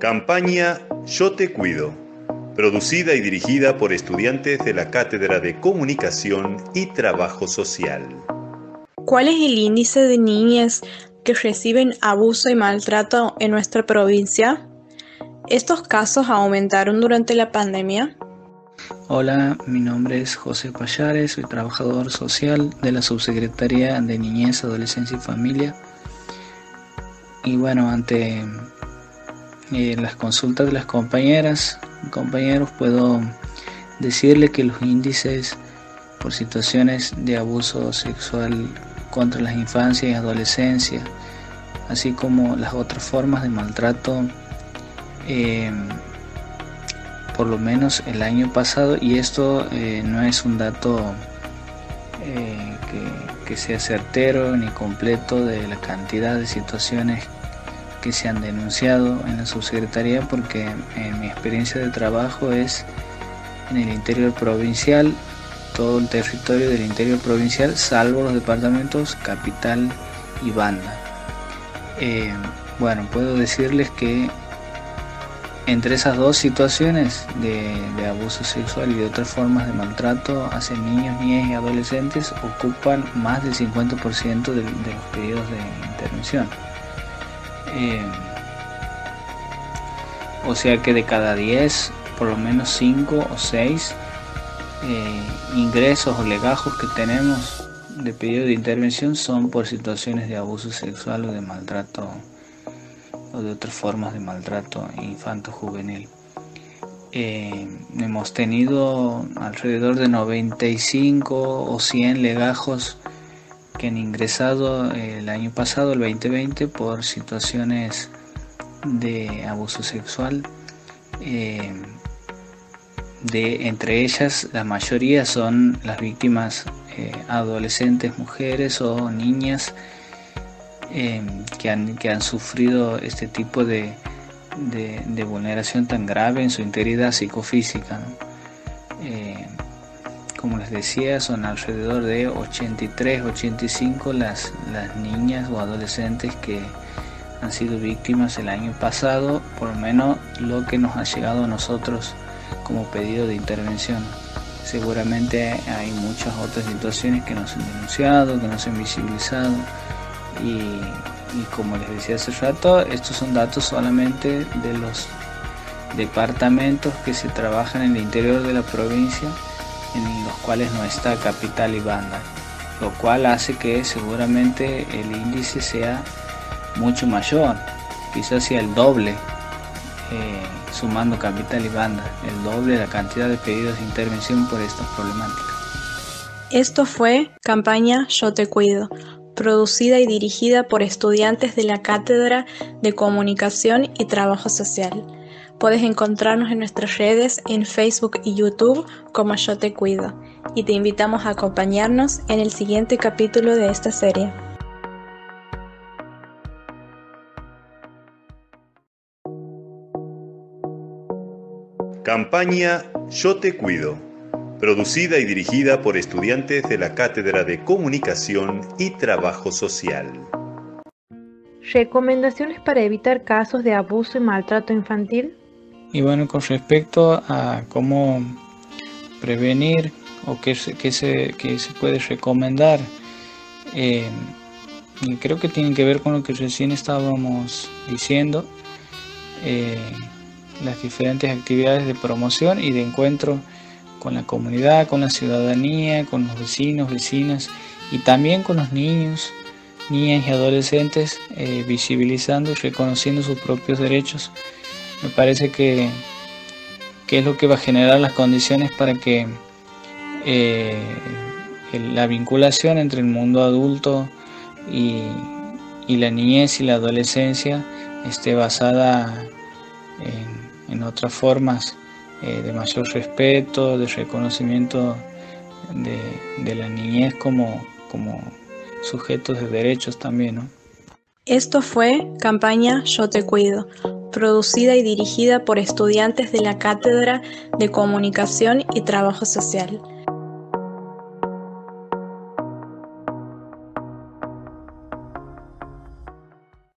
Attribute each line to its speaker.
Speaker 1: Campaña Yo Te Cuido, producida y dirigida por estudiantes de la Cátedra de Comunicación y Trabajo Social.
Speaker 2: ¿Cuál es el índice de niñas que reciben abuso y maltrato en nuestra provincia? ¿Estos casos aumentaron durante la pandemia?
Speaker 3: Hola, mi nombre es José Payares, soy trabajador social de la Subsecretaría de Niñez, Adolescencia y Familia. Y bueno, ante eh, las consultas de las compañeras compañeros puedo decirle que los índices por situaciones de abuso sexual contra las infancias y adolescencia, así como las otras formas de maltrato, eh, por lo menos el año pasado, y esto eh, no es un dato que, que sea certero ni completo de la cantidad de situaciones que se han denunciado en la subsecretaría porque en mi experiencia de trabajo es en el interior provincial, todo el territorio del interior provincial, salvo los departamentos capital y banda. Eh, bueno, puedo decirles que entre esas dos situaciones de, abuso sexual y de otras formas de maltrato hacia niños, niñas y adolescentes ocupan más del 50% de, de los pedidos de intervención. Eh, o sea que de cada 10, por lo menos 5 o 6 eh, ingresos o legajos que tenemos de pedido de intervención son por situaciones de abuso sexual o de maltrato o de otras formas de maltrato infanto-juvenil. Eh, hemos tenido alrededor de 95 o 100 legajos que han ingresado el año pasado, el 2020, por situaciones de abuso sexual. Eh, de, entre ellas, la mayoría son las víctimas eh, adolescentes, mujeres o niñas eh, que, han, que, han, sufrido este tipo de, de, vulneración tan grave en su integridad psicofísica. Como les decía, son alrededor de 83, 85 las, las niñas o adolescentes que han sido víctimas el año pasado, por lo menos lo que nos ha llegado a nosotros como pedido de intervención. Seguramente hay muchas otras situaciones que nos han denunciado, que nos han visibilizado y, y como les decía hace rato, estos son datos solamente de los departamentos que se trabajan en el interior de la provincia en los cuales no está capital y banda, lo cual hace que seguramente el índice sea mucho mayor, quizás sea el doble, eh, sumando capital y banda, el doble de la cantidad de pedidos de intervención por esta problemática.
Speaker 2: Esto fue Campaña Yo Te Cuido, producida y dirigida por estudiantes de la Cátedra de Comunicación y Trabajo Social. Puedes encontrarnos en nuestras redes en Facebook y YouTube como Yo Te Cuido y te invitamos a acompañarnos en el siguiente capítulo de esta serie.
Speaker 1: Campaña Yo Te Cuido, producida y dirigida por estudiantes de la Cátedra de Comunicación y Trabajo Social.
Speaker 4: Recomendaciones para evitar casos de abuso y maltrato infantil.
Speaker 3: Y bueno, con respecto a cómo prevenir o qué se, qué se, se puede recomendar, eh, creo que tiene que ver con lo que recién estábamos diciendo, eh, las diferentes actividades de promoción y de encuentro con la comunidad, con la ciudadanía, con los vecinos, vecinas y también con los niños, niñas y adolescentes, eh, visibilizando y reconociendo sus propios derechos me parece que, es lo que va a generar las condiciones para que eh, la vinculación entre el mundo adulto y, la niñez y la adolescencia esté basada en, otras formas eh, de mayor respeto, de reconocimiento de, la niñez como, como sujetos de derechos también.
Speaker 2: Esto fue campaña Yo Te Cuido producida y dirigida por estudiantes de la Cátedra de Comunicación y Trabajo Social.